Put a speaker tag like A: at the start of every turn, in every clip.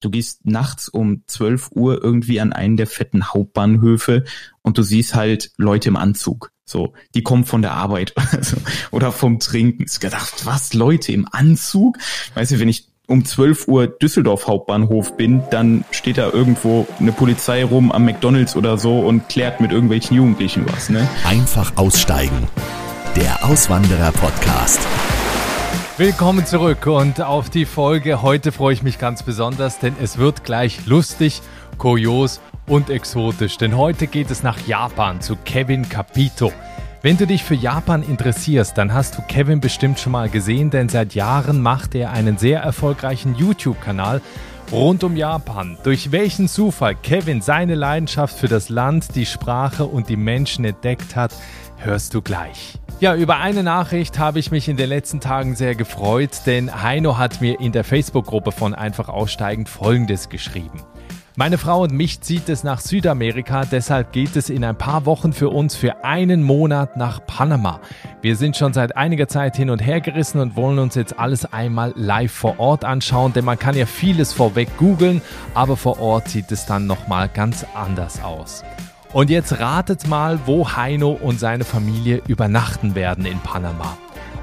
A: du gehst nachts um 12 Uhr irgendwie an einen der fetten Hauptbahnhöfe und du siehst halt Leute im Anzug. So, die kommen von der Arbeit oder vom Trinken. Ich gedacht, was, Leute im Anzug? Weißt du, wenn ich um 12 Uhr Düsseldorf Hauptbahnhof bin, dann steht da irgendwo eine Polizei rum am McDonalds oder so und klärt mit irgendwelchen Jugendlichen was, ne?
B: Einfach aussteigen. Der Auswanderer Podcast.
C: Willkommen zurück und auf die Folge. Heute freue ich mich ganz besonders, denn es wird gleich lustig, kurios und exotisch. Denn heute geht es nach Japan zu Kevin Capito. Wenn du dich für Japan interessierst, dann hast du Kevin bestimmt schon mal gesehen, denn seit Jahren macht er einen sehr erfolgreichen YouTube-Kanal rund um Japan. Durch welchen Zufall Kevin seine Leidenschaft für das Land, die Sprache und die Menschen entdeckt hat, hörst du gleich. Ja, über eine Nachricht habe ich mich in den letzten Tagen sehr gefreut, denn Heino hat mir in der Facebook-Gruppe von Einfach Aussteigend Folgendes geschrieben. Meine Frau und mich zieht es nach Südamerika, deshalb geht es in ein paar Wochen für uns für einen Monat nach Panama. Wir sind schon seit einiger Zeit hin und her gerissen und wollen uns jetzt alles einmal live vor Ort anschauen, denn man kann ja vieles vorweg googeln, aber vor Ort sieht es dann nochmal ganz anders aus. Und jetzt ratet mal, wo Heino und seine Familie übernachten werden in Panama.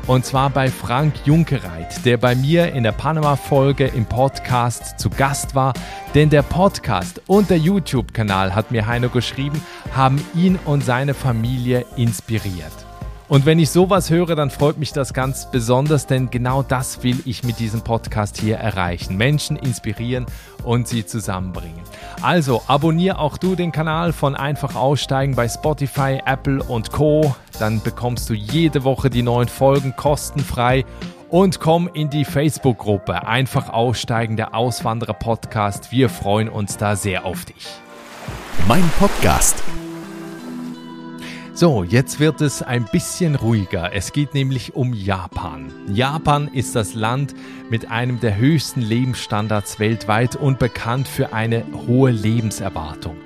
C: Und zwar bei Frank Junkereit, der bei mir in der Panama-Folge im Podcast zu Gast war. Denn der Podcast und der YouTube-Kanal, hat mir Heino geschrieben, haben ihn und seine Familie inspiriert. Und wenn ich sowas höre, dann freut mich das ganz besonders, denn genau das will ich mit diesem Podcast hier erreichen. Menschen inspirieren und sie zusammenbringen. Also abonniere auch du den Kanal von Einfach Aussteigen bei Spotify, Apple und Co. Dann bekommst du jede Woche die neuen Folgen kostenfrei und komm in die Facebook-Gruppe Einfach Aussteigen, der Auswanderer-Podcast. Wir freuen uns da sehr auf dich.
B: Mein Podcast
C: so, jetzt wird es ein bisschen ruhiger. Es geht nämlich um Japan. Japan ist das Land mit einem der höchsten Lebensstandards weltweit und bekannt für eine hohe Lebenserwartung.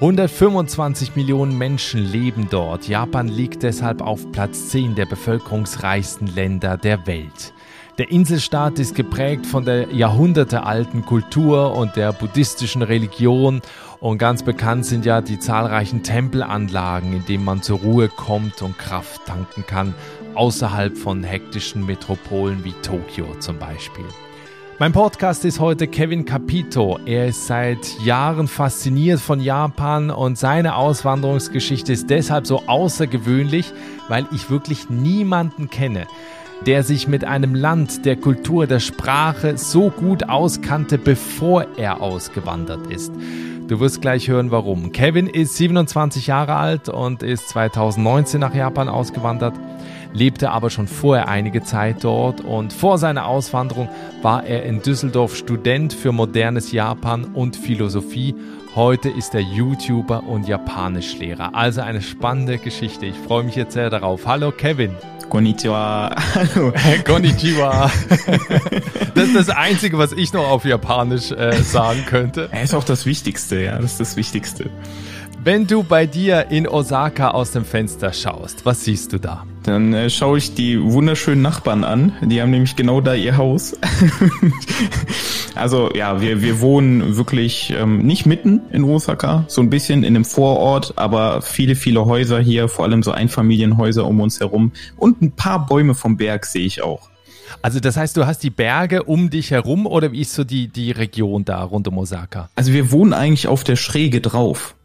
C: 125 Millionen Menschen leben dort. Japan liegt deshalb auf Platz 10 der bevölkerungsreichsten Länder der Welt. Der Inselstaat ist geprägt von der jahrhundertealten Kultur und der buddhistischen Religion und ganz bekannt sind ja die zahlreichen Tempelanlagen, in denen man zur Ruhe kommt und Kraft tanken kann, außerhalb von hektischen Metropolen wie Tokio zum Beispiel. Mein Podcast ist heute Kevin Capito. Er ist seit Jahren fasziniert von Japan und seine Auswanderungsgeschichte ist deshalb so außergewöhnlich, weil ich wirklich niemanden kenne, der sich mit einem Land, der Kultur, der Sprache so gut auskannte, bevor er ausgewandert ist. Du wirst gleich hören, warum. Kevin ist 27 Jahre alt und ist 2019 nach Japan ausgewandert, lebte aber schon vorher einige Zeit dort und vor seiner Auswanderung war er in Düsseldorf Student für modernes Japan und Philosophie. Heute ist er YouTuber und Japanischlehrer. Also eine spannende Geschichte. Ich freue mich jetzt sehr darauf. Hallo Kevin.
A: Konnichiwa.
C: Hallo. Konnichiwa. Das ist das Einzige, was ich noch auf Japanisch äh, sagen könnte.
A: Er ist auch das Wichtigste, ja. Das ist das Wichtigste.
C: Wenn du bei dir in Osaka aus dem Fenster schaust, was siehst du da?
A: Dann äh, schaue ich die wunderschönen Nachbarn an. Die haben nämlich genau da ihr Haus. also ja, wir, wir wohnen wirklich ähm, nicht mitten in Osaka, so ein bisschen in einem Vorort, aber viele, viele Häuser hier, vor allem so Einfamilienhäuser um uns herum. Und ein paar Bäume vom Berg sehe ich auch.
C: Also das heißt, du hast die Berge um dich herum oder wie ist so die, die Region da rund um Osaka?
A: Also wir wohnen eigentlich auf der Schräge drauf.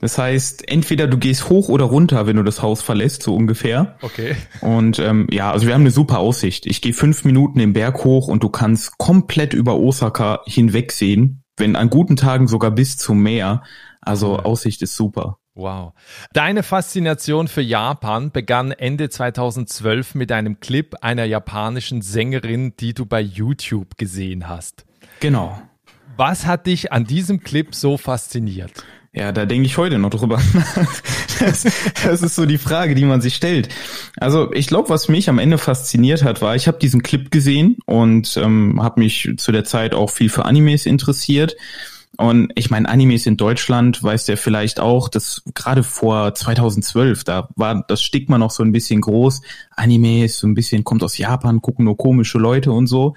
A: Das heißt, entweder du gehst hoch oder runter, wenn du das Haus verlässt, so ungefähr.
C: Okay.
A: Und ähm, ja, also wir haben eine super Aussicht. Ich gehe fünf Minuten den Berg hoch und du kannst komplett über Osaka hinwegsehen, wenn an guten Tagen sogar bis zum Meer. Also Aussicht ist super.
C: Wow. Deine Faszination für Japan begann Ende 2012 mit einem Clip einer japanischen Sängerin, die du bei YouTube gesehen hast.
A: Genau.
C: Was hat dich an diesem Clip so fasziniert?
A: Ja, da denke ich heute noch drüber. das, das ist so die Frage, die man sich stellt. Also ich glaube, was mich am Ende fasziniert hat, war, ich habe diesen Clip gesehen und ähm, habe mich zu der Zeit auch viel für Animes interessiert. Und ich meine, Animes in Deutschland, weiß der vielleicht auch, dass gerade vor 2012, da war das Stigma noch so ein bisschen groß. Animes, so ein bisschen kommt aus Japan, gucken nur komische Leute und so.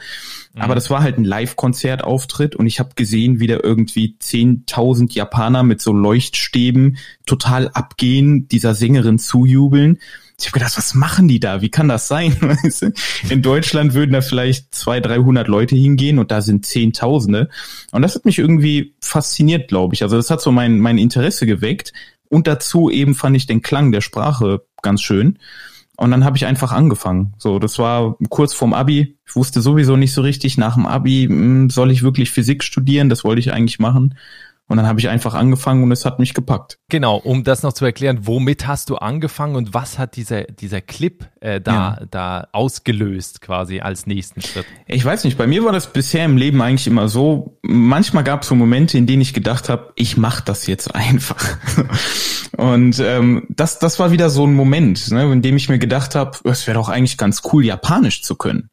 A: Mhm. Aber das war halt ein Live-Konzertauftritt und ich habe gesehen, wie da irgendwie 10.000 Japaner mit so Leuchtstäben total abgehen, dieser Sängerin zujubeln ich habe gedacht, was machen die da? Wie kann das sein? In Deutschland würden da vielleicht zwei, dreihundert Leute hingehen und da sind Zehntausende. Und das hat mich irgendwie fasziniert, glaube ich. Also das hat so mein, mein Interesse geweckt. Und dazu eben fand ich den Klang der Sprache ganz schön. Und dann habe ich einfach angefangen. So, das war kurz vorm Abi. Ich wusste sowieso nicht so richtig nach dem Abi, hm, soll ich wirklich Physik studieren? Das wollte ich eigentlich machen. Und dann habe ich einfach angefangen und es hat mich gepackt.
C: Genau, um das noch zu erklären, womit hast du angefangen und was hat dieser, dieser Clip äh, da, ja. da ausgelöst quasi als nächsten Schritt?
A: Ich weiß nicht, bei mir war das bisher im Leben eigentlich immer so. Manchmal gab es so Momente, in denen ich gedacht habe, ich mache das jetzt einfach. und ähm, das, das war wieder so ein Moment, ne, in dem ich mir gedacht habe, es wäre doch eigentlich ganz cool, Japanisch zu können.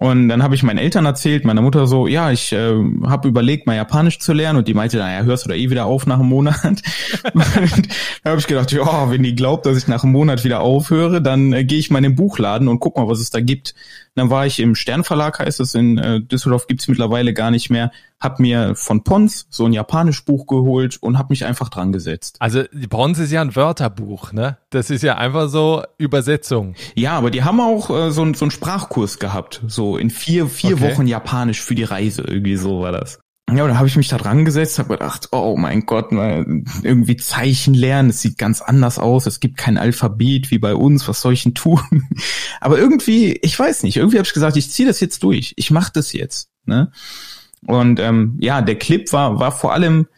A: Und dann habe ich meinen Eltern erzählt, meiner Mutter so, ja, ich äh, habe überlegt, mal Japanisch zu lernen. Und die meinte, naja, hörst du da eh wieder auf nach einem Monat. und da habe ich gedacht, ja, wenn die glaubt, dass ich nach einem Monat wieder aufhöre, dann äh, gehe ich mal in den Buchladen und guck mal, was es da gibt. Dann war ich im Sternverlag, heißt es, in äh, Düsseldorf gibt's mittlerweile gar nicht mehr. Hab mir von Pons so ein japanisch Buch geholt und hab mich einfach dran gesetzt.
C: Also Pons ist ja ein Wörterbuch, ne? Das ist ja einfach so Übersetzung.
A: Ja, aber die haben auch äh, so, so einen Sprachkurs gehabt, so in vier, vier okay. Wochen Japanisch für die Reise, irgendwie so war das. Ja, und dann habe ich mich da dran gesetzt, habe gedacht, oh mein Gott, irgendwie Zeichen lernen, es sieht ganz anders aus, es gibt kein Alphabet wie bei uns, was soll ich denn tun? Aber irgendwie, ich weiß nicht, irgendwie habe ich gesagt, ich ziehe das jetzt durch, ich mache das jetzt. Ne? Und ähm, ja, der Clip war, war vor allem,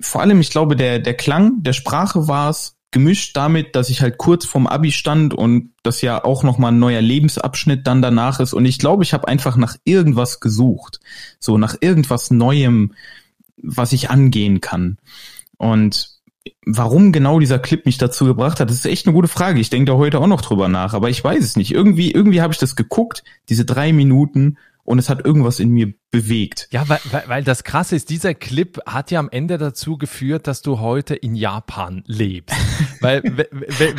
A: vor allem, ich glaube, der, der Klang der Sprache war es, gemischt damit, dass ich halt kurz vorm Abi stand und das ja auch nochmal ein neuer Lebensabschnitt dann danach ist. Und ich glaube, ich habe einfach nach irgendwas gesucht. So nach irgendwas Neuem, was ich angehen kann. Und warum genau dieser Clip mich dazu gebracht hat, das ist echt eine gute Frage. Ich denke da heute auch noch drüber nach, aber ich weiß es nicht. Irgendwie, irgendwie habe ich das geguckt, diese drei Minuten, und es hat irgendwas in mir bewegt.
C: Ja, weil, weil, weil das Krasse ist, dieser Clip hat ja am Ende dazu geführt, dass du heute in Japan lebst. weil wenn,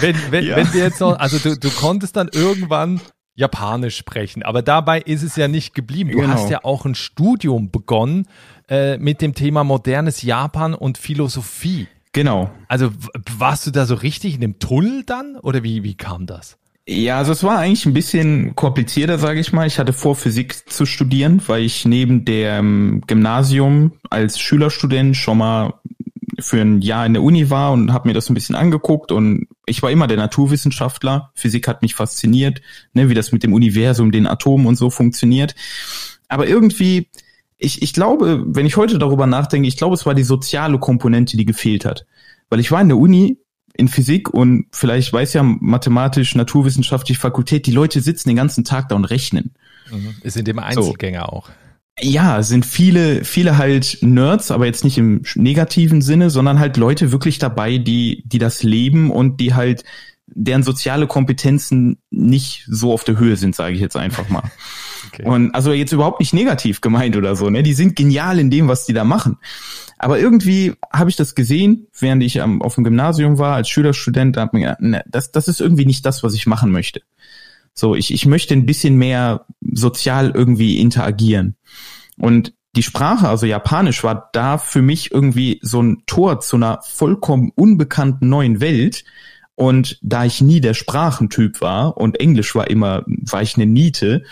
C: wenn, wenn, ja. wenn du jetzt noch, also du, du konntest dann irgendwann Japanisch sprechen, aber dabei ist es ja nicht geblieben. Du genau. hast ja auch ein Studium begonnen äh, mit dem Thema modernes Japan und Philosophie.
A: Genau.
C: Also warst du da so richtig in dem Tunnel dann oder wie, wie kam das?
A: Ja, also es war eigentlich ein bisschen komplizierter, sage ich mal. Ich hatte vor, Physik zu studieren, weil ich neben dem Gymnasium als Schülerstudent schon mal für ein Jahr in der Uni war und habe mir das ein bisschen angeguckt und ich war immer der Naturwissenschaftler. Physik hat mich fasziniert, ne, wie das mit dem Universum, den Atomen und so funktioniert. Aber irgendwie, ich, ich glaube, wenn ich heute darüber nachdenke, ich glaube, es war die soziale Komponente, die gefehlt hat. Weil ich war in der Uni in Physik und vielleicht weiß ja mathematisch, naturwissenschaftliche Fakultät, die Leute sitzen den ganzen Tag da und rechnen.
C: Mhm. Ist in dem Einzelgänger so. auch.
A: Ja, sind viele, viele halt Nerds, aber jetzt nicht im negativen Sinne, sondern halt Leute wirklich dabei, die, die das leben und die halt deren soziale Kompetenzen nicht so auf der Höhe sind, sage ich jetzt einfach mal. Okay. Und also jetzt überhaupt nicht negativ gemeint oder so, ne? Die sind genial in dem, was die da machen. Aber irgendwie habe ich das gesehen, während ich am, auf dem Gymnasium war als Schülerstudent, da hab mir gedacht, ne, das, das ist irgendwie nicht das, was ich machen möchte. So, ich, ich möchte ein bisschen mehr sozial irgendwie interagieren. Und die Sprache, also Japanisch, war da für mich irgendwie so ein Tor zu einer vollkommen unbekannten neuen Welt. Und da ich nie der Sprachentyp war und Englisch war immer, war ich eine Niete,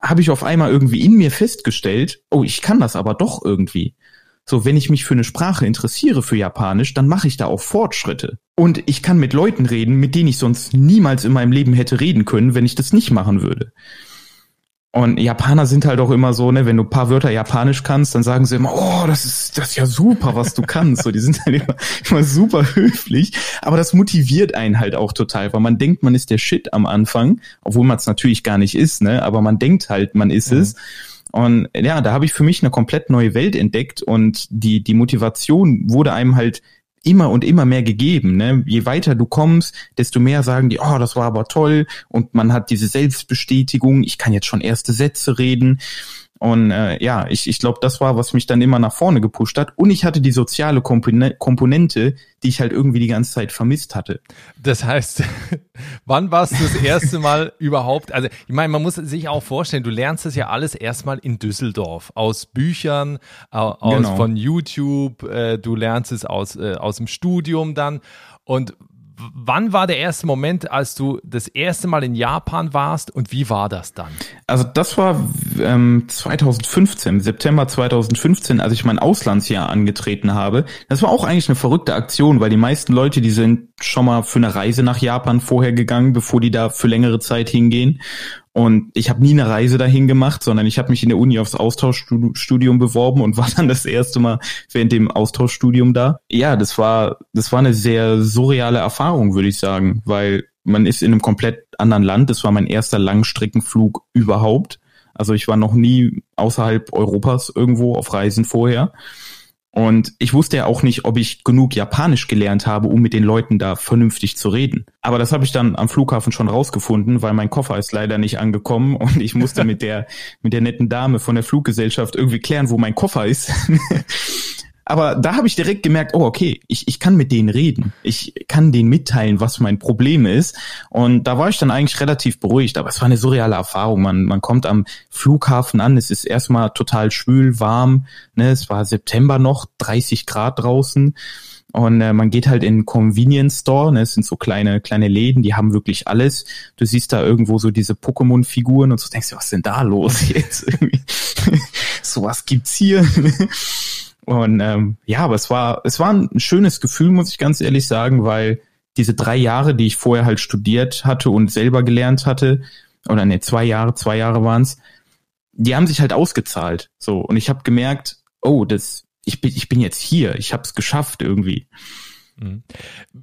A: habe ich auf einmal irgendwie in mir festgestellt, oh, ich kann das aber doch irgendwie. So, wenn ich mich für eine Sprache interessiere, für Japanisch, dann mache ich da auch Fortschritte. Und ich kann mit Leuten reden, mit denen ich sonst niemals in meinem Leben hätte reden können, wenn ich das nicht machen würde. Und Japaner sind halt auch immer so, ne, wenn du ein paar Wörter Japanisch kannst, dann sagen sie immer, oh, das ist, das ist ja super, was du kannst. So, die sind halt immer, immer super höflich. Aber das motiviert einen halt auch total, weil man denkt, man ist der Shit am Anfang, obwohl man es natürlich gar nicht ist, ne, aber man denkt halt, man ist mhm. es. Und ja, da habe ich für mich eine komplett neue Welt entdeckt und die, die Motivation wurde einem halt immer und immer mehr gegeben. Ne? Je weiter du kommst, desto mehr sagen die, oh, das war aber toll und man hat diese Selbstbestätigung, ich kann jetzt schon erste Sätze reden. Und äh, ja, ich, ich glaube, das war, was mich dann immer nach vorne gepusht hat. Und ich hatte die soziale Komponente, die ich halt irgendwie die ganze Zeit vermisst hatte.
C: Das heißt, wann warst du das erste Mal überhaupt? Also ich meine, man muss sich auch vorstellen, du lernst das ja alles erstmal in Düsseldorf aus Büchern, aus genau. von YouTube. Äh, du lernst es aus äh, aus dem Studium dann. Und wann war der erste Moment, als du das erste Mal in Japan warst und wie war das dann?
A: Also das war ähm, 2015, September 2015, als ich mein Auslandsjahr angetreten habe. Das war auch eigentlich eine verrückte Aktion, weil die meisten Leute, die sind schon mal für eine Reise nach Japan vorher gegangen, bevor die da für längere Zeit hingehen. Und ich habe nie eine Reise dahin gemacht, sondern ich habe mich in der Uni aufs Austauschstudium beworben und war dann das erste Mal während dem Austauschstudium da. Ja, das war das war eine sehr surreale Erfahrung, würde ich sagen, weil man ist in einem komplett anderen Land. Das war mein erster Langstreckenflug überhaupt. Also ich war noch nie außerhalb Europas irgendwo auf Reisen vorher. Und ich wusste ja auch nicht, ob ich genug Japanisch gelernt habe, um mit den Leuten da vernünftig zu reden. Aber das habe ich dann am Flughafen schon rausgefunden, weil mein Koffer ist leider nicht angekommen und ich musste mit der mit der netten Dame von der Fluggesellschaft irgendwie klären, wo mein Koffer ist. Aber da habe ich direkt gemerkt, oh okay, ich, ich kann mit denen reden. Ich kann denen mitteilen, was mein Problem ist. Und da war ich dann eigentlich relativ beruhigt. Aber es war eine surreale Erfahrung. Man, man kommt am Flughafen an, es ist erstmal total schwül, warm. Ne? Es war September noch, 30 Grad draußen. Und äh, man geht halt in Convenience Store, ne, es sind so kleine kleine Läden, die haben wirklich alles. Du siehst da irgendwo so diese Pokémon-Figuren und so denkst du, was ist denn da los jetzt? so was gibt's hier. Und ähm, ja, aber es war, es war ein schönes Gefühl, muss ich ganz ehrlich sagen, weil diese drei Jahre, die ich vorher halt studiert hatte und selber gelernt hatte, oder ne, zwei Jahre, zwei Jahre waren's, die haben sich halt ausgezahlt. So, und ich habe gemerkt, oh, das, ich bin, ich bin jetzt hier, ich habe es geschafft irgendwie.
C: Mhm.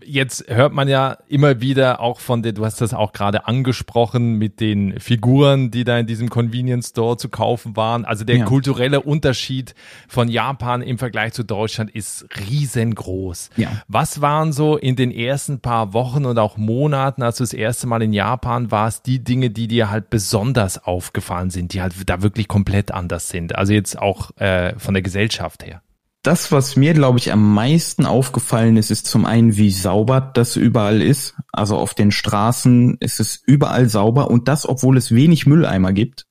C: Jetzt hört man ja immer wieder auch von der, du hast das auch gerade angesprochen mit den Figuren, die da in diesem Convenience Store zu kaufen waren. Also der ja. kulturelle Unterschied von Japan im Vergleich zu Deutschland ist riesengroß. Ja. Was waren so in den ersten paar Wochen und auch Monaten, als du das erste Mal in Japan warst, die Dinge, die dir halt besonders aufgefallen sind, die halt da wirklich komplett anders sind? Also jetzt auch äh, von der Gesellschaft her
A: das, was mir, glaube ich, am meisten aufgefallen ist, ist zum einen, wie sauber das überall ist. Also auf den Straßen ist es überall sauber und das, obwohl es wenig Mülleimer gibt.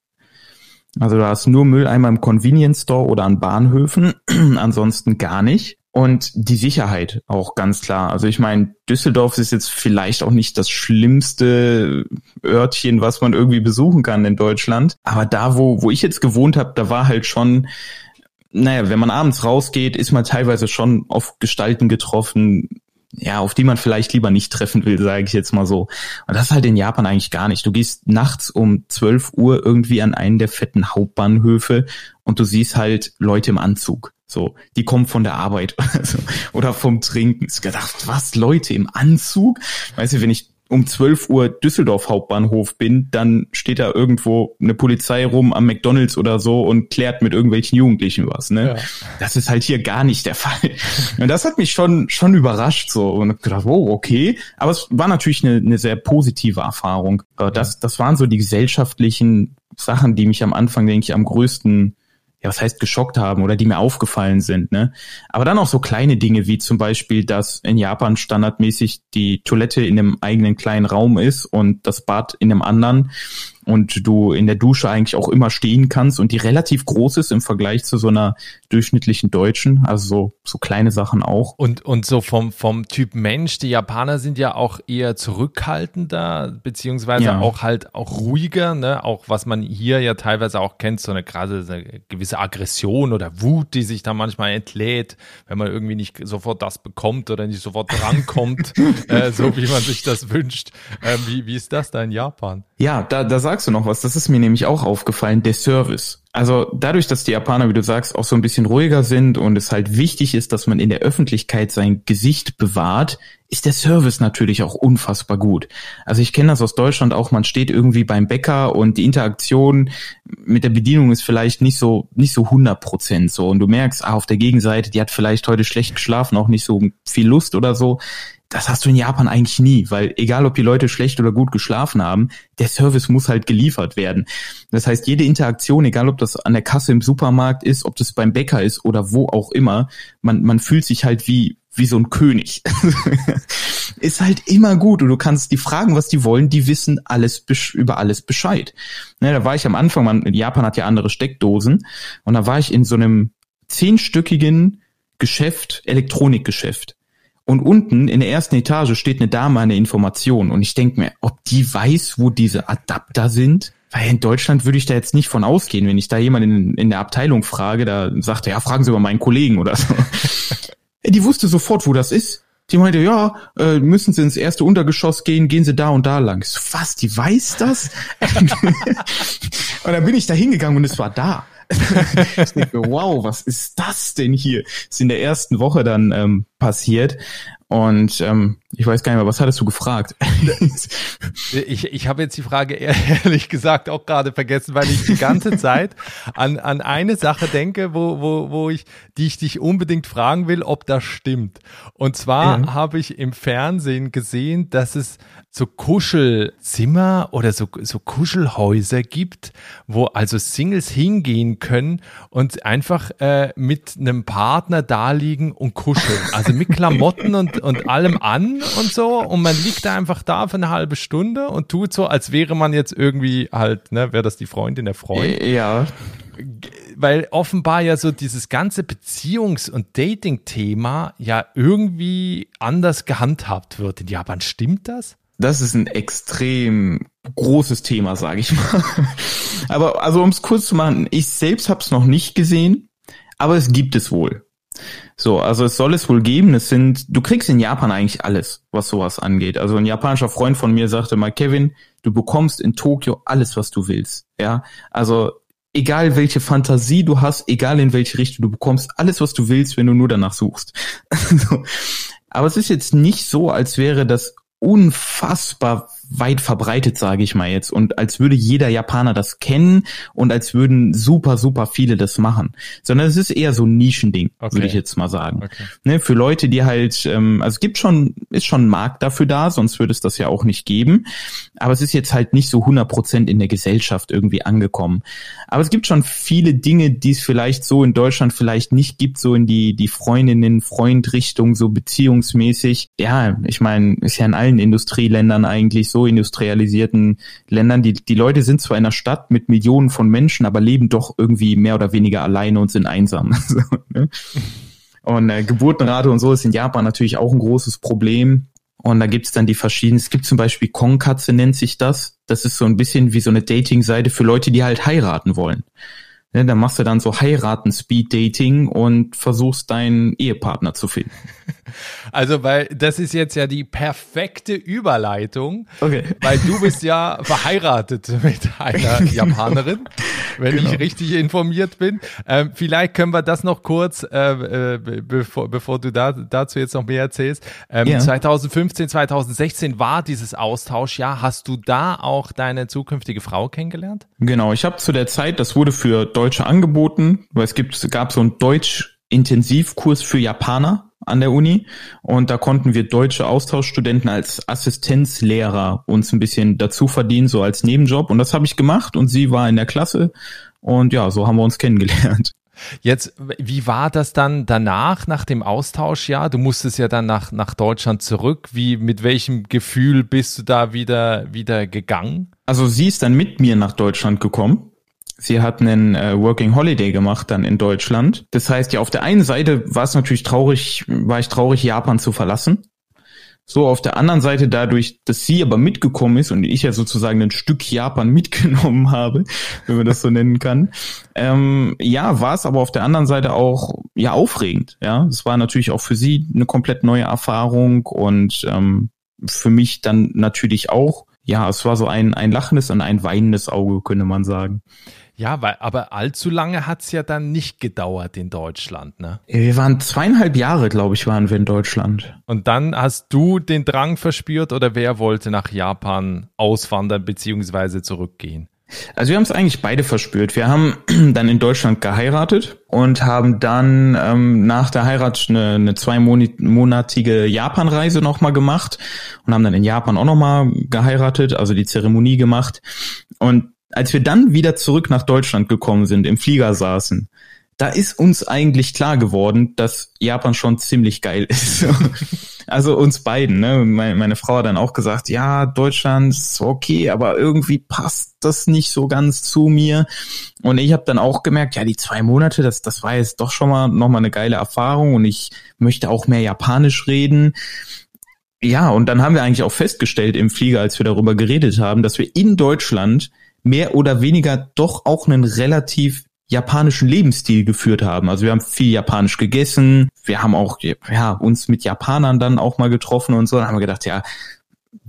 A: Also da ist nur Mülleimer im Convenience Store oder an Bahnhöfen, ansonsten gar nicht. Und die Sicherheit auch ganz klar. Also ich meine, Düsseldorf ist jetzt vielleicht auch nicht das schlimmste Örtchen, was man irgendwie besuchen kann in Deutschland. Aber da, wo, wo ich jetzt gewohnt habe, da war halt schon naja, wenn man abends rausgeht, ist man teilweise schon auf Gestalten getroffen, ja, auf die man vielleicht lieber nicht treffen will, sage ich jetzt mal so. Und das ist halt in Japan eigentlich gar nicht. Du gehst nachts um 12 Uhr irgendwie an einen der fetten Hauptbahnhöfe und du siehst halt Leute im Anzug. So, die kommen von der Arbeit oder vom Trinken. Ich gedacht, was, Leute im Anzug? Weißt du, wenn ich um 12 Uhr Düsseldorf Hauptbahnhof bin, dann steht da irgendwo eine Polizei rum am McDonalds oder so und klärt mit irgendwelchen Jugendlichen was, ne? Ja. Das ist halt hier gar nicht der Fall. Und das hat mich schon, schon überrascht, so. Und gedacht, oh, okay. Aber es war natürlich eine, eine sehr positive Erfahrung. Das, das waren so die gesellschaftlichen Sachen, die mich am Anfang, denke ich, am größten ja, was heißt geschockt haben oder die mir aufgefallen sind, ne? Aber dann auch so kleine Dinge wie zum Beispiel, dass in Japan standardmäßig die Toilette in einem eigenen kleinen Raum ist und das Bad in einem anderen und du in der Dusche eigentlich auch immer stehen kannst und die relativ groß ist im Vergleich zu so einer durchschnittlichen Deutschen, also so, so kleine Sachen auch.
C: Und, und so vom, vom Typ Mensch, die Japaner sind ja auch eher zurückhaltender, beziehungsweise ja. auch halt auch ruhiger, ne, auch was man hier ja teilweise auch kennt, so eine gerade eine gewisse Aggression oder Wut, die sich da manchmal entlädt, wenn man irgendwie nicht sofort das bekommt oder nicht sofort drankommt, äh, so wie man sich das wünscht. Äh, wie, wie ist das da in Japan?
A: Ja, da, da sagst du noch was. Das ist mir nämlich auch aufgefallen, der Service. Also dadurch, dass die Japaner, wie du sagst, auch so ein bisschen ruhiger sind und es halt wichtig ist, dass man in der Öffentlichkeit sein Gesicht bewahrt, ist der Service natürlich auch unfassbar gut. Also ich kenne das aus Deutschland auch, man steht irgendwie beim Bäcker und die Interaktion mit der Bedienung ist vielleicht nicht so, nicht so 100 Prozent so und du merkst, ah, auf der Gegenseite, die hat vielleicht heute schlecht geschlafen, auch nicht so viel Lust oder so. Das hast du in Japan eigentlich nie, weil egal ob die Leute schlecht oder gut geschlafen haben, der Service muss halt geliefert werden. Das heißt, jede Interaktion, egal ob das an der Kasse im Supermarkt ist, ob das beim Bäcker ist oder wo auch immer, man, man fühlt sich halt wie, wie so ein König. ist halt immer gut und du kannst die fragen, was die wollen, die wissen alles über alles Bescheid. Ne, da war ich am Anfang, man, Japan hat ja andere Steckdosen und da war ich in so einem zehnstöckigen Geschäft, Elektronikgeschäft. Und unten in der ersten Etage steht eine Dame eine Information. Und ich denke mir, ob die weiß, wo diese Adapter sind? Weil in Deutschland würde ich da jetzt nicht von ausgehen, wenn ich da jemanden in, in der Abteilung frage, da sagt er, ja, fragen Sie mal meinen Kollegen oder so. die wusste sofort, wo das ist. Die meinte, ja, äh, müssen Sie ins erste Untergeschoss gehen, gehen Sie da und da lang. So, was, die weiß das? und dann bin ich da hingegangen und es war da. ich denke, wow, was ist das denn hier? Ist in der ersten Woche dann ähm, passiert. Und ähm, ich weiß gar nicht mehr, was hattest du gefragt?
C: ich ich habe jetzt die Frage ehrlich gesagt auch gerade vergessen, weil ich die ganze Zeit an, an eine Sache denke, wo, wo, wo ich, die ich dich unbedingt fragen will, ob das stimmt. Und zwar ja. habe ich im Fernsehen gesehen, dass es so Kuschelzimmer oder so, so Kuschelhäuser gibt, wo also Singles hingehen können und einfach äh, mit einem Partner da liegen und kuscheln. Also mit Klamotten und, und allem an und so. Und man liegt da einfach da für eine halbe Stunde und tut so, als wäre man jetzt irgendwie halt, ne, wäre das die Freundin, der Freund.
A: Ja.
C: Weil offenbar ja so dieses ganze Beziehungs- und Dating-Thema ja irgendwie anders gehandhabt wird. In Japan stimmt das?
A: Das ist ein extrem großes Thema, sage ich mal. Aber also um es kurz zu machen, ich selbst habe es noch nicht gesehen, aber es gibt es wohl. So, also es soll es wohl geben. Es sind, du kriegst in Japan eigentlich alles, was sowas angeht. Also ein japanischer Freund von mir sagte mal, Kevin, du bekommst in Tokio alles, was du willst. Ja, also egal welche Fantasie du hast, egal in welche Richtung du bekommst, alles, was du willst, wenn du nur danach suchst. Aber es ist jetzt nicht so, als wäre das unfassbar weit verbreitet, sage ich mal jetzt. Und als würde jeder Japaner das kennen und als würden super, super viele das machen. Sondern es ist eher so ein Nischending, okay. würde ich jetzt mal sagen. Okay. Ne, für Leute, die halt, ähm, also es gibt schon, ist schon ein Markt dafür da, sonst würde es das ja auch nicht geben. Aber es ist jetzt halt nicht so 100 Prozent in der Gesellschaft irgendwie angekommen. Aber es gibt schon viele Dinge, die es vielleicht so in Deutschland vielleicht nicht gibt, so in die, die Freundinnen, Freund-Richtung, so beziehungsmäßig. Ja, ich meine, ist ja in allen Industrieländern eigentlich so so industrialisierten Ländern, die, die Leute sind zwar in einer Stadt mit Millionen von Menschen, aber leben doch irgendwie mehr oder weniger alleine und sind einsam. ne? Und äh, Geburtenrate und so ist in Japan natürlich auch ein großes Problem. Und da gibt's dann die verschiedenen, es gibt zum Beispiel Konkatze nennt sich das. Das ist so ein bisschen wie so eine Dating-Seite für Leute, die halt heiraten wollen. Ne, dann machst du dann so heiraten Speed Dating und versuchst deinen Ehepartner zu finden.
C: Also, weil das ist jetzt ja die perfekte Überleitung, okay. weil du bist ja verheiratet mit einer Japanerin, wenn genau. ich richtig informiert bin. Ähm, vielleicht können wir das noch kurz, äh, äh, bevor, bevor du da, dazu jetzt noch mehr erzählst. Ähm, ja. 2015, 2016 war dieses Austauschjahr. Hast du da auch deine zukünftige Frau kennengelernt?
A: Genau, ich habe zu der Zeit, das wurde für Deutsche angeboten, weil es gibt, es gab so einen Deutsch-Intensivkurs für Japaner an der Uni und da konnten wir deutsche Austauschstudenten als Assistenzlehrer uns ein bisschen dazu verdienen, so als Nebenjob und das habe ich gemacht und sie war in der Klasse und ja, so haben wir uns kennengelernt.
C: Jetzt, wie war das dann danach, nach dem Austauschjahr? Du musstest ja dann nach, nach Deutschland zurück. Wie, mit welchem Gefühl bist du da wieder, wieder gegangen?
A: Also sie ist dann mit mir nach Deutschland gekommen Sie hat einen äh, Working Holiday gemacht dann in Deutschland. Das heißt, ja, auf der einen Seite war es natürlich traurig, war ich traurig, Japan zu verlassen. So, auf der anderen Seite dadurch, dass sie aber mitgekommen ist und ich ja sozusagen ein Stück Japan mitgenommen habe, wenn man das so nennen kann, ähm, ja, war es aber auf der anderen Seite auch ja aufregend. Ja, es war natürlich auch für sie eine komplett neue Erfahrung und ähm, für mich dann natürlich auch. Ja, es war so ein, ein lachendes und ein weinendes Auge, könnte man sagen.
C: Ja, weil, aber allzu lange hat's ja dann nicht gedauert in Deutschland, ne?
A: Wir waren zweieinhalb Jahre, glaube ich, waren wir in Deutschland.
C: Und dann hast du den Drang verspürt oder wer wollte nach Japan auswandern beziehungsweise zurückgehen?
A: Also wir haben es eigentlich beide verspürt. Wir haben dann in Deutschland geheiratet und haben dann ähm, nach der Heirat eine, eine zweimonatige Japanreise nochmal gemacht und haben dann in Japan auch nochmal geheiratet, also die Zeremonie gemacht. Und als wir dann wieder zurück nach Deutschland gekommen sind, im Flieger saßen, da ist uns eigentlich klar geworden, dass Japan schon ziemlich geil ist. also uns beiden, ne? Meine, meine, Frau hat dann auch gesagt, ja, Deutschland ist okay, aber irgendwie passt das nicht so ganz zu mir. Und ich habe dann auch gemerkt, ja, die zwei Monate, das, das war jetzt doch schon mal nochmal eine geile Erfahrung und ich möchte auch mehr Japanisch reden. Ja, und dann haben wir eigentlich auch festgestellt im Flieger, als wir darüber geredet haben, dass wir in Deutschland mehr oder weniger doch auch einen relativ japanischen Lebensstil geführt haben. Also wir haben viel Japanisch gegessen, wir haben auch ja, uns mit Japanern dann auch mal getroffen und so. Dann haben wir gedacht, ja,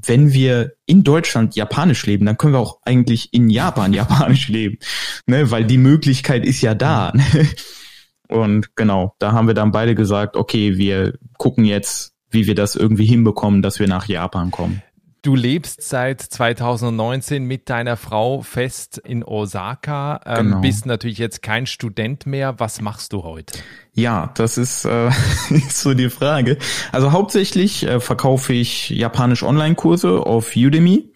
A: wenn wir in Deutschland Japanisch leben, dann können wir auch eigentlich in Japan Japanisch leben, ne? weil die Möglichkeit ist ja da. Und genau, da haben wir dann beide gesagt, okay, wir gucken jetzt, wie wir das irgendwie hinbekommen, dass wir nach Japan kommen.
C: Du lebst seit 2019 mit deiner Frau fest in Osaka, ähm, genau. bist natürlich jetzt kein Student mehr. Was machst du heute?
A: Ja, das ist, äh, so die Frage. Also hauptsächlich äh, verkaufe ich japanisch Online-Kurse auf Udemy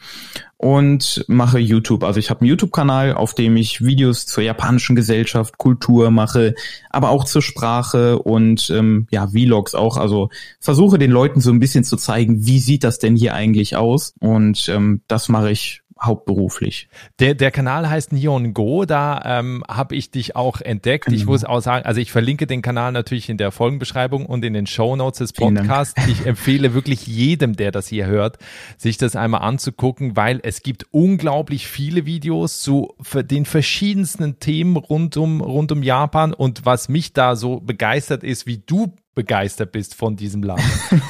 A: und mache YouTube. Also ich habe einen YouTube-Kanal, auf dem ich Videos zur japanischen Gesellschaft, Kultur mache, aber auch zur Sprache und ähm, ja, Vlogs auch. Also versuche den Leuten so ein bisschen zu zeigen, wie sieht das denn hier eigentlich aus. Und ähm, das mache ich hauptberuflich.
C: Der, der Kanal heißt Neon Go, da ähm, habe ich dich auch entdeckt. Genau. Ich muss auch sagen, also ich verlinke den Kanal natürlich in der Folgenbeschreibung und in den Show Notes des Podcasts. Ich empfehle wirklich jedem, der das hier hört, sich das einmal anzugucken, weil es gibt unglaublich viele Videos zu den verschiedensten Themen rund um, rund um Japan und was mich da so begeistert ist, wie du begeistert bist von diesem Land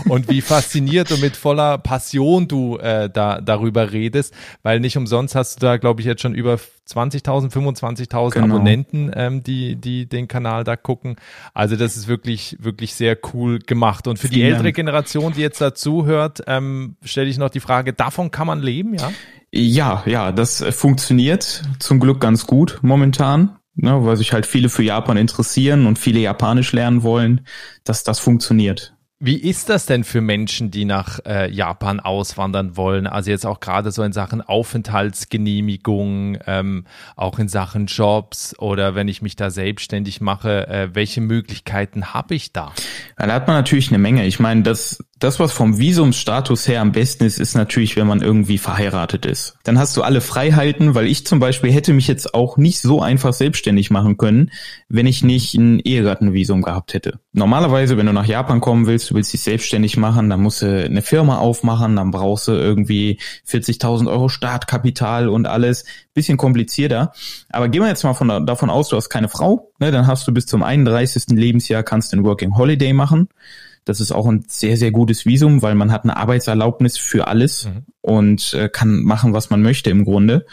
C: und wie fasziniert und mit voller Passion du äh, da darüber redest, weil nicht umsonst hast du da, glaube ich, jetzt schon über 20.000, 25.000 genau. Abonnenten, ähm, die die den Kanal da gucken. Also das ist wirklich wirklich sehr cool gemacht. Und für Vielen die ältere Dank. Generation, die jetzt dazu hört, ähm, stelle ich noch die Frage: Davon kann man leben, ja?
A: Ja, ja, das funktioniert zum Glück ganz gut momentan ne, weil sich halt viele für Japan interessieren und viele Japanisch lernen wollen, dass das funktioniert.
C: Wie ist das denn für Menschen, die nach äh, Japan auswandern wollen? Also jetzt auch gerade so in Sachen Aufenthaltsgenehmigung, ähm, auch in Sachen Jobs oder wenn ich mich da selbstständig mache, äh, welche Möglichkeiten habe ich da?
A: Ja, da hat man natürlich eine Menge. Ich meine, das, das, was vom Visumsstatus her am besten ist, ist natürlich, wenn man irgendwie verheiratet ist. Dann hast du alle Freiheiten, weil ich zum Beispiel hätte mich jetzt auch nicht so einfach selbstständig machen können, wenn ich nicht ein Ehegattenvisum gehabt hätte. Normalerweise, wenn du nach Japan kommen willst, du willst dich selbstständig machen, dann musst du eine Firma aufmachen, dann brauchst du irgendwie 40.000 Euro Startkapital und alles. Bisschen komplizierter. Aber gehen wir jetzt mal von, davon aus, du hast keine Frau, ne, dann hast du bis zum 31. Lebensjahr kannst du ein Working Holiday machen. Das ist auch ein sehr, sehr gutes Visum, weil man hat eine Arbeitserlaubnis für alles mhm. und äh, kann machen, was man möchte im Grunde.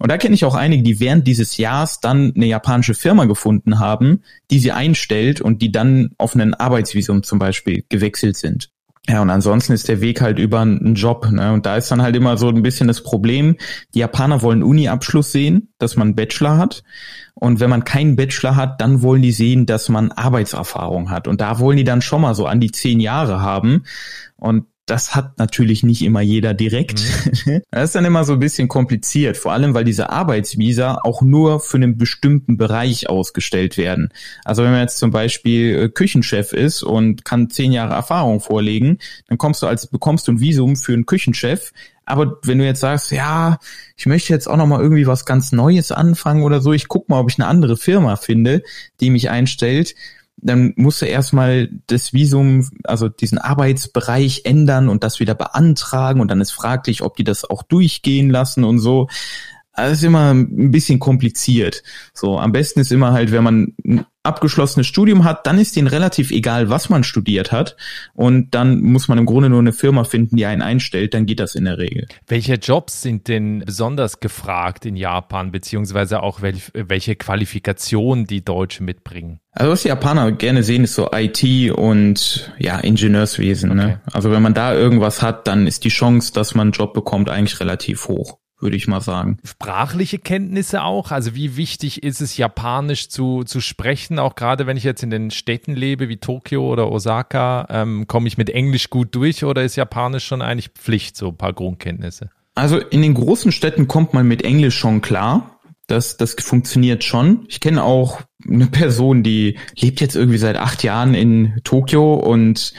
A: Und da kenne ich auch einige, die während dieses Jahres dann eine japanische Firma gefunden haben, die sie einstellt und die dann auf einen Arbeitsvisum zum Beispiel gewechselt sind. Ja, und ansonsten ist der Weg halt über einen Job. Ne? Und da ist dann halt immer so ein bisschen das Problem, die Japaner wollen Uni-Abschluss sehen, dass man einen Bachelor hat. Und wenn man keinen Bachelor hat, dann wollen die sehen, dass man Arbeitserfahrung hat. Und da wollen die dann schon mal so an die zehn Jahre haben. Und das hat natürlich nicht immer jeder direkt. Mhm. Das ist dann immer so ein bisschen kompliziert, vor allem weil diese Arbeitsvisa auch nur für einen bestimmten Bereich ausgestellt werden. Also wenn man jetzt zum Beispiel äh, Küchenchef ist und kann zehn Jahre Erfahrung vorlegen, dann kommst du als bekommst du ein Visum für einen Küchenchef. Aber wenn du jetzt sagst, ja, ich möchte jetzt auch noch mal irgendwie was ganz Neues anfangen oder so, ich guck mal, ob ich eine andere Firma finde, die mich einstellt, dann musst du erstmal das Visum, also diesen Arbeitsbereich ändern und das wieder beantragen und dann ist fraglich, ob die das auch durchgehen lassen und so. Das ist immer ein bisschen kompliziert. So, am besten ist immer halt, wenn man abgeschlossenes Studium hat, dann ist denen relativ egal, was man studiert hat. Und dann muss man im Grunde nur eine Firma finden, die einen einstellt, dann geht das in der Regel.
C: Welche Jobs sind denn besonders gefragt in Japan, beziehungsweise auch welche Qualifikationen die Deutsche mitbringen?
A: Also was die Japaner gerne sehen, ist so IT und ja, Ingenieurswesen. Ne? Okay. Ne? Also wenn man da irgendwas hat, dann ist die Chance, dass man einen Job bekommt, eigentlich relativ hoch. Würde ich mal sagen.
C: Sprachliche Kenntnisse auch? Also wie wichtig ist es, Japanisch zu, zu sprechen? Auch gerade wenn ich jetzt in den Städten lebe, wie Tokio oder Osaka, ähm, komme ich mit Englisch gut durch oder ist Japanisch schon eigentlich Pflicht, so ein paar Grundkenntnisse?
A: Also in den großen Städten kommt man mit Englisch schon klar. Das, das funktioniert schon. Ich kenne auch eine Person, die lebt jetzt irgendwie seit acht Jahren in Tokio und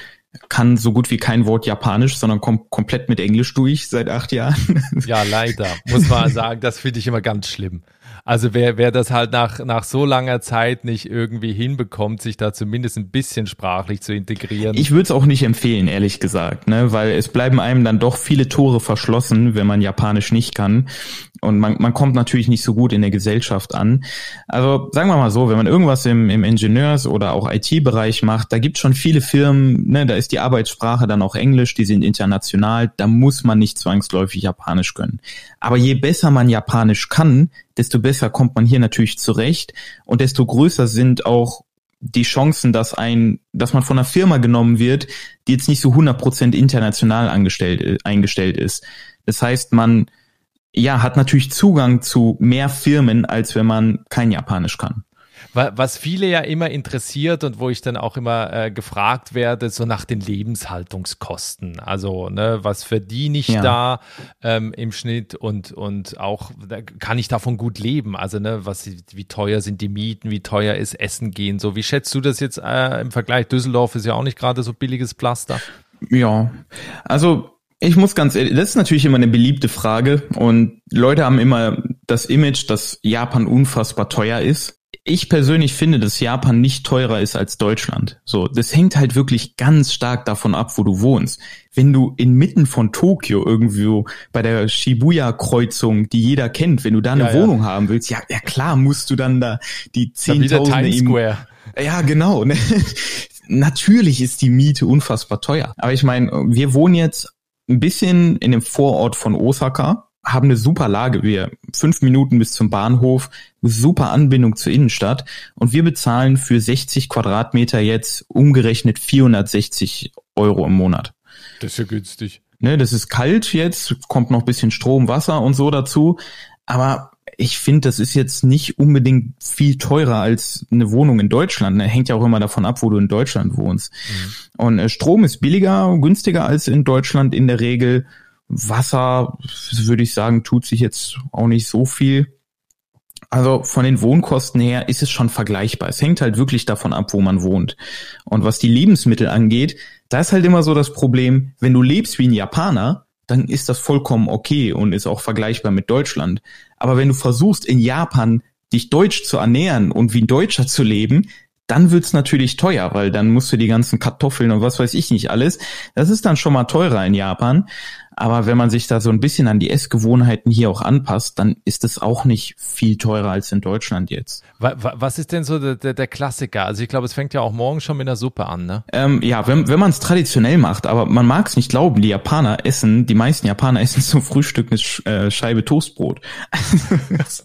A: kann so gut wie kein Wort Japanisch, sondern kommt komplett mit Englisch durch seit acht Jahren.
C: Ja, leider, muss man sagen, das finde ich immer ganz schlimm. Also wer, wer das halt nach, nach so langer Zeit nicht irgendwie hinbekommt, sich da zumindest ein bisschen sprachlich zu integrieren.
A: Ich würde es auch nicht empfehlen, ehrlich gesagt, ne? weil es bleiben einem dann doch viele Tore verschlossen, wenn man Japanisch nicht kann. Und man, man kommt natürlich nicht so gut in der Gesellschaft an. Also sagen wir mal so, wenn man irgendwas im, im Ingenieurs- oder auch IT-Bereich macht, da gibt schon viele Firmen, ne, da ist die Arbeitssprache dann auch Englisch, die sind international, da muss man nicht zwangsläufig Japanisch können. Aber je besser man Japanisch kann, desto besser kommt man hier natürlich zurecht und desto größer sind auch die Chancen, dass ein, dass man von einer Firma genommen wird, die jetzt nicht so 100% international angestellt, eingestellt ist. Das heißt, man, ja, hat natürlich Zugang zu mehr Firmen, als wenn man kein Japanisch kann.
C: Was viele ja immer interessiert und wo ich dann auch immer äh, gefragt werde, so nach den Lebenshaltungskosten. Also, ne, was verdiene ich ja. da ähm, im Schnitt und, und auch kann ich davon gut leben? Also, ne, was, wie teuer sind die Mieten, wie teuer ist Essen gehen? So, wie schätzt du das jetzt äh, im Vergleich? Düsseldorf ist ja auch nicht gerade so billiges Pflaster.
A: Ja, also ich muss ganz ehrlich, das ist natürlich immer eine beliebte Frage und Leute haben immer das Image, dass Japan unfassbar teuer ist. Ich persönlich finde, dass Japan nicht teurer ist als Deutschland. So, das hängt halt wirklich ganz stark davon ab, wo du wohnst. Wenn du inmitten von Tokio irgendwo bei der Shibuya-Kreuzung, die jeder kennt, wenn du da eine ja, Wohnung ja. haben willst, ja, ja klar, musst du dann da die Zehntausende
C: im
A: ja, genau. Ne? Natürlich ist die Miete unfassbar teuer. Aber ich meine, wir wohnen jetzt ein bisschen in dem Vorort von Osaka, haben eine super Lage. Wir fünf Minuten bis zum Bahnhof, super Anbindung zur Innenstadt und wir bezahlen für 60 Quadratmeter jetzt umgerechnet 460 Euro im Monat.
C: Das ist ja günstig.
A: Ne, das ist kalt jetzt, kommt noch bisschen Strom, Wasser und so dazu. Aber ich finde, das ist jetzt nicht unbedingt viel teurer als eine Wohnung in Deutschland. Ne? Hängt ja auch immer davon ab, wo du in Deutschland wohnst. Mhm. Und äh, Strom ist billiger, günstiger als in Deutschland in der Regel. Wasser, würde ich sagen, tut sich jetzt auch nicht so viel. Also von den Wohnkosten her ist es schon vergleichbar. Es hängt halt wirklich davon ab, wo man wohnt. Und was die Lebensmittel angeht, da ist halt immer so das Problem, wenn du lebst wie ein Japaner, dann ist das vollkommen okay und ist auch vergleichbar mit Deutschland. Aber wenn du versuchst, in Japan dich deutsch zu ernähren und wie ein Deutscher zu leben, dann wird's natürlich teuer, weil dann musst du die ganzen Kartoffeln und was weiß ich nicht alles. Das ist dann schon mal teurer in Japan. Aber wenn man sich da so ein bisschen an die Essgewohnheiten hier auch anpasst, dann ist es auch nicht viel teurer als in Deutschland jetzt.
C: Was ist denn so der, der, der Klassiker? Also ich glaube, es fängt ja auch morgen schon mit einer Suppe an, ne?
A: Ähm, ja, wenn, wenn man es traditionell macht, aber man mag es nicht glauben, die Japaner essen, die meisten Japaner essen zum Frühstück eine äh, Scheibe Toastbrot.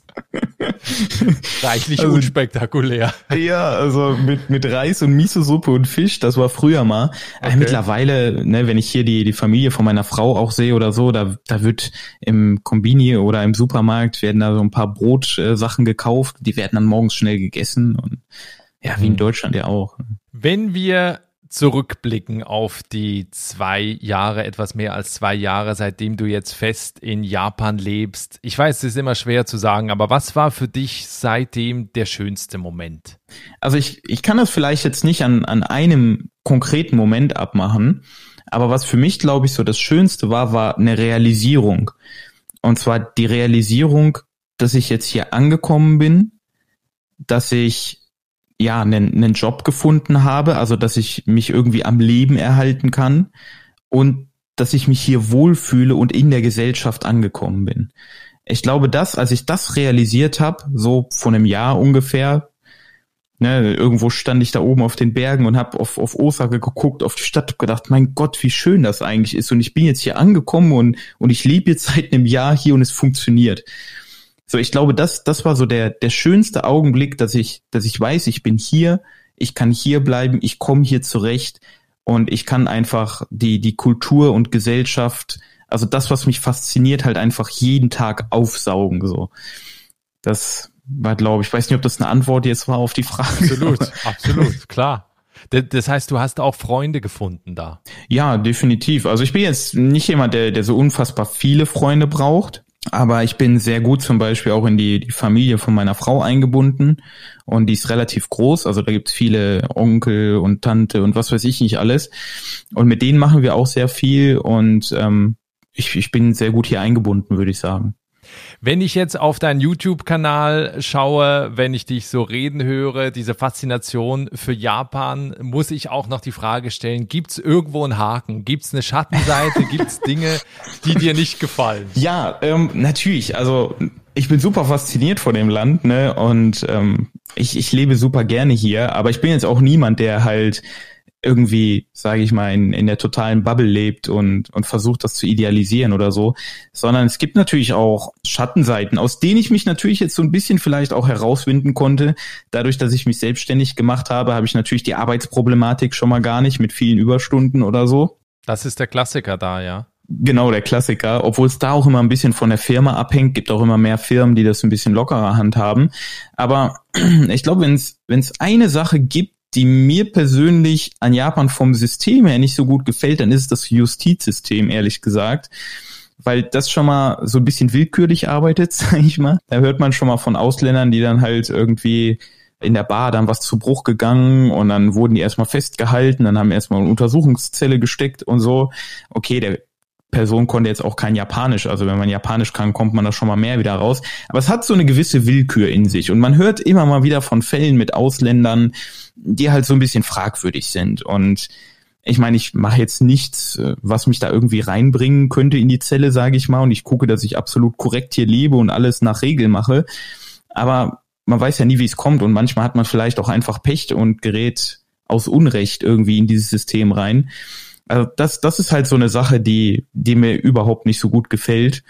C: Reichlich also, unspektakulär.
A: Ja, also mit, mit Reis und Miso-Suppe und Fisch, das war früher mal. Okay. Äh, mittlerweile, ne, wenn ich hier die, die Familie von meiner Frau auch sehe oder so, da, da wird im Kombini oder im Supermarkt werden da so ein paar Brotsachen gekauft, die werden dann morgens schnell gegessen und ja, wie in mhm. Deutschland ja auch.
C: Wenn wir zurückblicken auf die zwei Jahre, etwas mehr als zwei Jahre, seitdem du jetzt fest in Japan lebst. Ich weiß, es ist immer schwer zu sagen, aber was war für dich seitdem der schönste Moment?
A: Also ich, ich kann das vielleicht jetzt nicht an, an einem konkreten Moment abmachen, aber was für mich, glaube ich, so das Schönste war, war eine Realisierung. Und zwar die Realisierung, dass ich jetzt hier angekommen bin, dass ich ja einen, einen Job gefunden habe, also dass ich mich irgendwie am Leben erhalten kann und dass ich mich hier wohlfühle und in der Gesellschaft angekommen bin. Ich glaube, dass, als ich das realisiert habe, so von einem Jahr ungefähr, ne, irgendwo stand ich da oben auf den Bergen und habe auf, auf Osaka geguckt, auf die Stadt, hab gedacht, mein Gott, wie schön das eigentlich ist. Und ich bin jetzt hier angekommen und, und ich lebe jetzt seit einem Jahr hier und es funktioniert. So, ich glaube, das, das war so der, der schönste Augenblick, dass ich, dass ich weiß, ich bin hier, ich kann hier bleiben, ich komme hier zurecht und ich kann einfach die, die Kultur und Gesellschaft Also das, was mich fasziniert, halt einfach jeden Tag aufsaugen, so. Das war, glaube ich, weiß nicht, ob das eine Antwort jetzt war auf die Frage.
C: Absolut, absolut, klar. Das heißt, du hast auch Freunde gefunden da.
A: Ja, definitiv. Also ich bin jetzt nicht jemand, der, der so unfassbar viele Freunde braucht. Aber ich bin sehr gut zum Beispiel auch in die, die Familie von meiner Frau eingebunden und die ist relativ groß. Also da gibt's viele Onkel und Tante und was weiß ich nicht alles. Und mit denen machen wir auch sehr viel und ähm, ich, ich bin sehr gut hier eingebunden, würde ich sagen.
C: Wenn ich jetzt auf deinen YouTube-Kanal schaue, wenn ich dich so reden höre, diese Faszination für Japan, muss ich auch noch die Frage stellen, gibt es irgendwo einen Haken? Gibt es eine Schattenseite? gibt es Dinge, die dir nicht gefallen?
A: Ja, ähm, natürlich. Also ich bin super fasziniert von dem Land, ne? Und ähm, ich, ich lebe super gerne hier, aber ich bin jetzt auch niemand, der halt irgendwie, sage ich mal, in, in der totalen Bubble lebt und, und versucht, das zu idealisieren oder so, sondern es gibt natürlich auch Schattenseiten, aus denen ich mich natürlich jetzt so ein bisschen vielleicht auch herauswinden konnte. Dadurch, dass ich mich selbstständig gemacht habe, habe ich natürlich die Arbeitsproblematik schon mal gar nicht mit vielen Überstunden oder so.
C: Das ist der Klassiker da, ja.
A: Genau, der Klassiker. Obwohl es da auch immer ein bisschen von der Firma abhängt, gibt auch immer mehr Firmen, die das ein bisschen lockerer handhaben. Aber ich glaube, wenn es wenn es eine Sache gibt, die mir persönlich an Japan vom System her nicht so gut gefällt, dann ist das Justizsystem, ehrlich gesagt. Weil das schon mal so ein bisschen willkürlich arbeitet, sag ich mal. Da hört man schon mal von Ausländern, die dann halt irgendwie in der Bar dann was zu Bruch gegangen und dann wurden die erstmal festgehalten, dann haben erstmal eine Untersuchungszelle gesteckt und so. Okay, der Person konnte jetzt auch kein Japanisch. Also wenn man Japanisch kann, kommt man da schon mal mehr wieder raus. Aber es hat so eine gewisse Willkür in sich. Und man hört immer mal wieder von Fällen mit Ausländern, die halt so ein bisschen fragwürdig sind. Und ich meine, ich mache jetzt nichts, äh, was mich da irgendwie reinbringen könnte in die Zelle, sage ich mal. Und ich gucke, dass ich absolut korrekt hier lebe und alles nach Regel mache. Aber man weiß ja nie, wie es kommt. Und manchmal hat man vielleicht auch einfach Pech und gerät aus Unrecht irgendwie in dieses System rein. Also das, das ist halt so eine Sache, die, die mir überhaupt nicht so gut gefällt.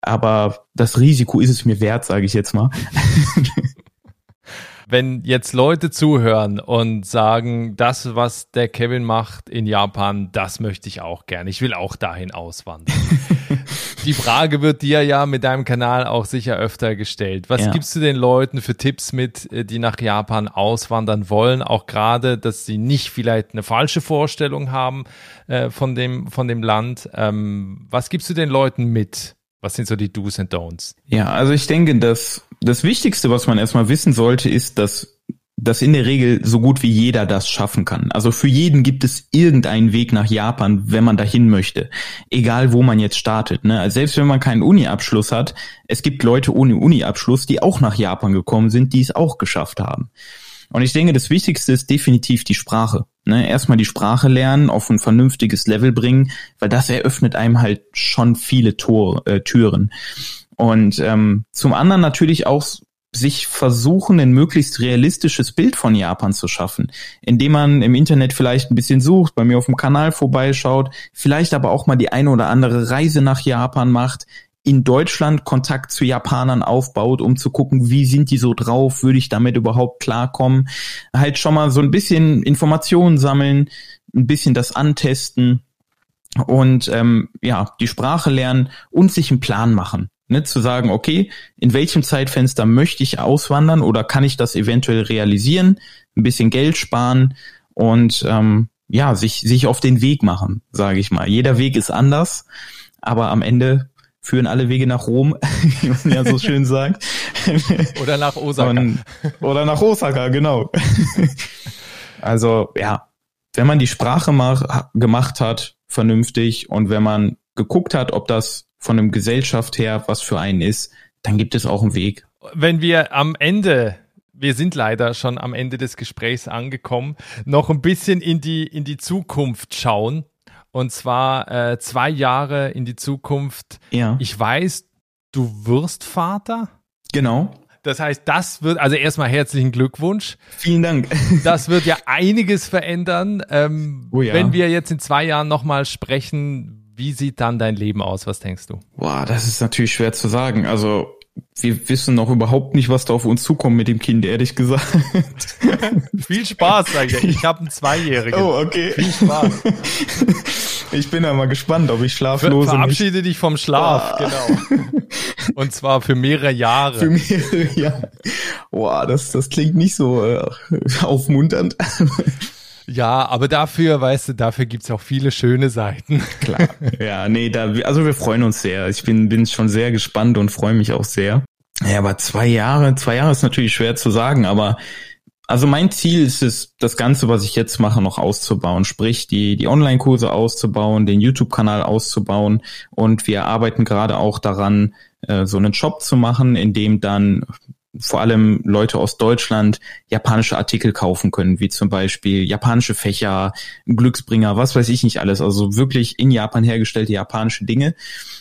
A: Aber das Risiko ist es mir wert, sage ich jetzt mal.
C: Wenn jetzt Leute zuhören und sagen, das, was der Kevin macht in Japan, das möchte ich auch gerne. Ich will auch dahin auswandern. Die Frage wird dir ja mit deinem Kanal auch sicher öfter gestellt. Was ja. gibst du den Leuten für Tipps mit, äh, die nach Japan auswandern wollen? Auch gerade, dass sie nicht vielleicht eine falsche Vorstellung haben äh, von, dem, von dem Land. Ähm, was gibst du den Leuten mit? Was sind so die Do's and Don'ts?
A: Ja, also ich denke, dass das Wichtigste, was man erstmal wissen sollte, ist, dass dass in der Regel so gut wie jeder das schaffen kann. Also für jeden gibt es irgendeinen Weg nach Japan, wenn man dahin möchte. Egal wo man jetzt startet. Ne? Also selbst wenn man keinen Uni-Abschluss hat, es gibt Leute ohne Uni-Abschluss, die auch nach Japan gekommen sind, die es auch geschafft haben. Und ich denke, das Wichtigste ist definitiv die Sprache. Ne? Erstmal die Sprache lernen, auf ein vernünftiges Level bringen, weil das eröffnet einem halt schon viele Tor, äh, Türen. Und ähm, zum anderen natürlich auch sich versuchen, ein möglichst realistisches Bild von Japan zu schaffen, indem man im Internet vielleicht ein bisschen sucht, bei mir auf dem Kanal vorbeischaut, vielleicht aber auch mal die eine oder andere Reise nach Japan macht, in Deutschland Kontakt zu Japanern aufbaut, um zu gucken, wie sind die so drauf, würde ich damit überhaupt klarkommen, halt schon mal so ein bisschen Informationen sammeln, ein bisschen das antesten und ähm, ja, die Sprache lernen und sich einen Plan machen. Ne, zu sagen, okay, in welchem Zeitfenster möchte ich auswandern oder kann ich das eventuell realisieren, ein bisschen Geld sparen und ähm, ja, sich, sich auf den Weg machen, sage ich mal. Jeder Weg ist anders, aber am Ende führen alle Wege nach Rom, wie man ja so schön sagt.
C: Oder nach Osaka. Und,
A: oder nach Osaka, genau. also ja, wenn man die Sprache mach, gemacht hat, vernünftig, und wenn man geguckt hat, ob das von einem Gesellschaft her was für einen ist, dann gibt es auch einen Weg.
C: Wenn wir am Ende wir sind leider schon am Ende des Gesprächs angekommen, noch ein bisschen in die, in die Zukunft schauen. Und zwar äh, zwei Jahre in die Zukunft.
A: Ja.
C: Ich weiß, du wirst Vater.
A: Genau.
C: Das heißt, das wird, also erstmal herzlichen Glückwunsch.
A: Vielen Dank.
C: Das wird ja einiges verändern. Ähm,
A: oh ja.
C: Wenn wir jetzt in zwei Jahren nochmal sprechen, wie sieht dann dein Leben aus? Was denkst du?
A: Boah, das ist natürlich schwer zu sagen. Also wir wissen noch überhaupt nicht, was da auf uns zukommt mit dem Kind, ehrlich gesagt.
C: Viel Spaß, sag ich. Ich habe einen Zweijährigen.
A: Oh, okay.
C: Viel Spaß.
A: Ich bin ja mal gespannt, ob ich schlaflose
C: Ver Verabschiede dich vom Schlaf,
A: Ah.
C: genau. Und zwar für mehrere Jahre.
A: für mehrere Jahre. Boah, das, das klingt nicht so äh, aufmunternd.
C: Ja, aber dafür, weißt du, dafür gibt's auch viele schöne Seiten.
A: Klar. Ja, nee, da, also wir freuen uns sehr. Ich bin, bin schon sehr gespannt und freue mich auch sehr. Ja, aber zwei Jahre, zwei Jahre ist natürlich schwer zu sagen, aber also mein Ziel ist es, das Ganze, was ich jetzt mache, noch auszubauen. Sprich, die, die Online-Kurse auszubauen, den YouTube-Kanal auszubauen. Und wir arbeiten gerade auch daran, äh, so einen Shop zu machen, in dem dann vor allem Leute aus Deutschland japanische Artikel kaufen können, wie zum Beispiel japanische Fächer, Glücksbringer, was weiß ich nicht alles. Also wirklich in Japan hergestellte japanische Dinge.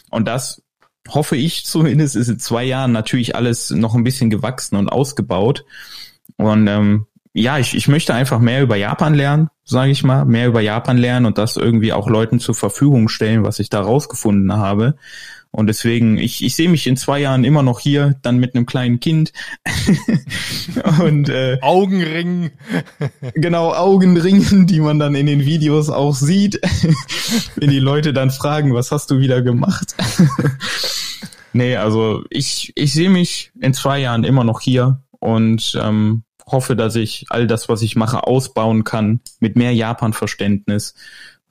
A: Und das hoffe ich zumindest, ist in zwei Jahren natürlich alles noch ein bisschen gewachsen und ausgebaut. Und ähm, ja, ich, ich möchte einfach mehr über Japan lernen, sage ich mal, mehr über Japan lernen und das irgendwie auch Leuten zur Verfügung stellen, was ich da rausgefunden habe. Und deswegen, ich, ich sehe mich in zwei Jahren immer noch hier, dann mit einem kleinen Kind. und äh,
C: Augenringen.
A: genau Augenringen, die man dann in den Videos auch sieht, wenn die Leute dann fragen, was hast du wieder gemacht? nee, also ich, ich sehe mich in zwei Jahren immer noch hier und ähm, hoffe, dass ich all das, was ich mache, ausbauen kann mit mehr Japan-Verständnis.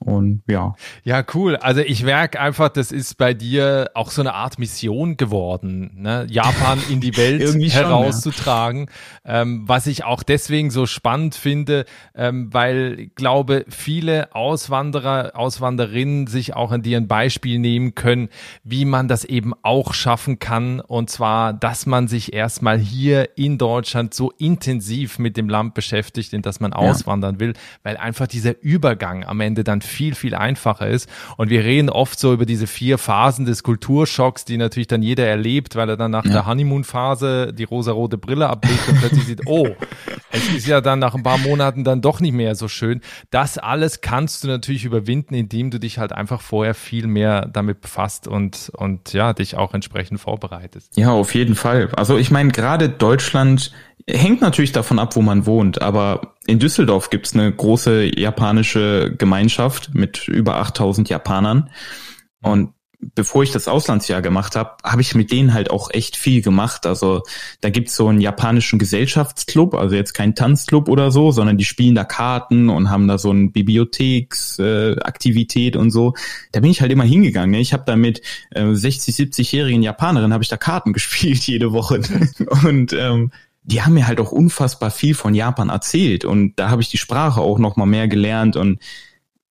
A: Und ja.
C: Ja, cool. Also ich merke einfach, das ist bei dir auch so eine Art Mission geworden, ne? Japan in die Welt
A: schon,
C: herauszutragen. Ähm, was ich auch deswegen so spannend finde, ähm, weil ich glaube, viele Auswanderer, Auswanderinnen sich auch an dir ein Beispiel nehmen können, wie man das eben auch schaffen kann. Und zwar, dass man sich erstmal hier in Deutschland so intensiv mit dem Land beschäftigt, in das man auswandern will, weil einfach dieser Übergang am Ende dann viel, viel einfacher ist. Und wir reden oft so über diese vier Phasen des Kulturschocks, die natürlich dann jeder erlebt, weil er dann nach
A: Ja.
C: der Honeymoon-Phase die rosarote Brille ablegt und plötzlich sieht, oh, es ist ja dann nach ein paar Monaten dann doch nicht mehr so schön. Das alles kannst du natürlich überwinden, indem du dich halt einfach vorher viel mehr damit befasst und, und ja, dich auch entsprechend vorbereitest.
A: Ja, auf jeden Fall. Also ich meine, gerade Deutschland hängt natürlich davon ab, wo man wohnt, aber in Düsseldorf gibt's eine große japanische Gemeinschaft mit über 8000 Japanern. Und bevor ich das Auslandsjahr gemacht habe, habe ich mit denen halt auch echt viel gemacht. Also da gibt's so einen japanischen Gesellschaftsclub, also jetzt kein Tanzclub oder so, sondern die spielen da Karten und haben da so eine Bibliotheksaktivität äh, und so. Da bin ich halt immer hingegangen. Ne? Ich habe da mit äh, 60, 70-jährigen Japanerinnen habe ich da Karten gespielt jede Woche. und ähm, die haben mir halt auch unfassbar viel von Japan erzählt und da habe ich die Sprache auch noch mal mehr gelernt und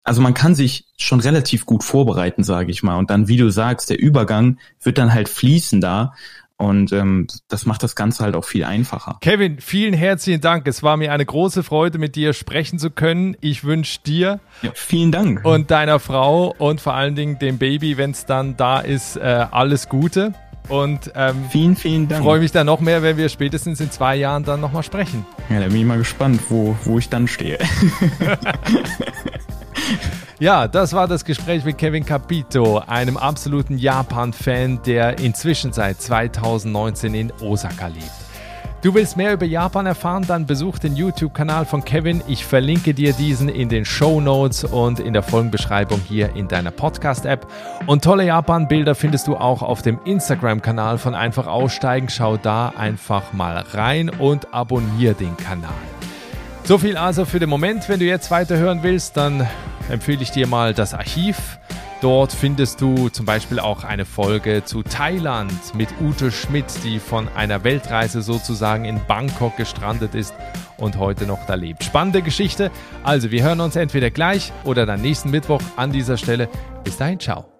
A: also man kann sich schon relativ gut vorbereiten, sage ich mal. Und dann, wie du sagst, der Übergang wird dann halt fließender und ähm, das macht das Ganze halt auch viel einfacher.
C: Kevin, vielen herzlichen Dank. Es war mir eine große Freude, mit dir sprechen zu können. Ich wünsche dir
A: Ja, vielen Dank.
C: und deiner Frau und vor allen Dingen dem Baby, wenn es dann da ist, äh, alles Gute. Und ähm,
A: vielen, vielen Dank.
C: freue mich dann noch mehr, wenn wir spätestens in zwei Jahren dann nochmal sprechen.
A: Ja, da bin ich mal gespannt, wo, wo ich dann stehe.
C: Ja, das war das Gespräch mit Kevin Capito, einem absoluten Japan-Fan, der inzwischen seit 2019 in Osaka lebt. Du willst mehr über Japan erfahren, dann besuch den YouTube-Kanal von Kevin. Ich verlinke dir diesen in den Show Notes und in der Folgenbeschreibung hier in deiner Podcast-App. Und tolle Japan-Bilder findest du auch auf dem Instagram-Kanal von Einfach Aussteigen. Schau da einfach mal rein und abonniere den Kanal. So viel also für den Moment. Wenn du jetzt weiterhören willst, dann empfehle ich dir mal das Archiv. Dort findest du zum Beispiel auch eine Folge zu Thailand mit Ute Schmidt, die von einer Weltreise sozusagen in Bangkok gestrandet ist und heute noch da lebt. Spannende Geschichte. Also, wir hören uns entweder gleich oder dann nächsten Mittwoch an dieser Stelle. Bis dahin, ciao.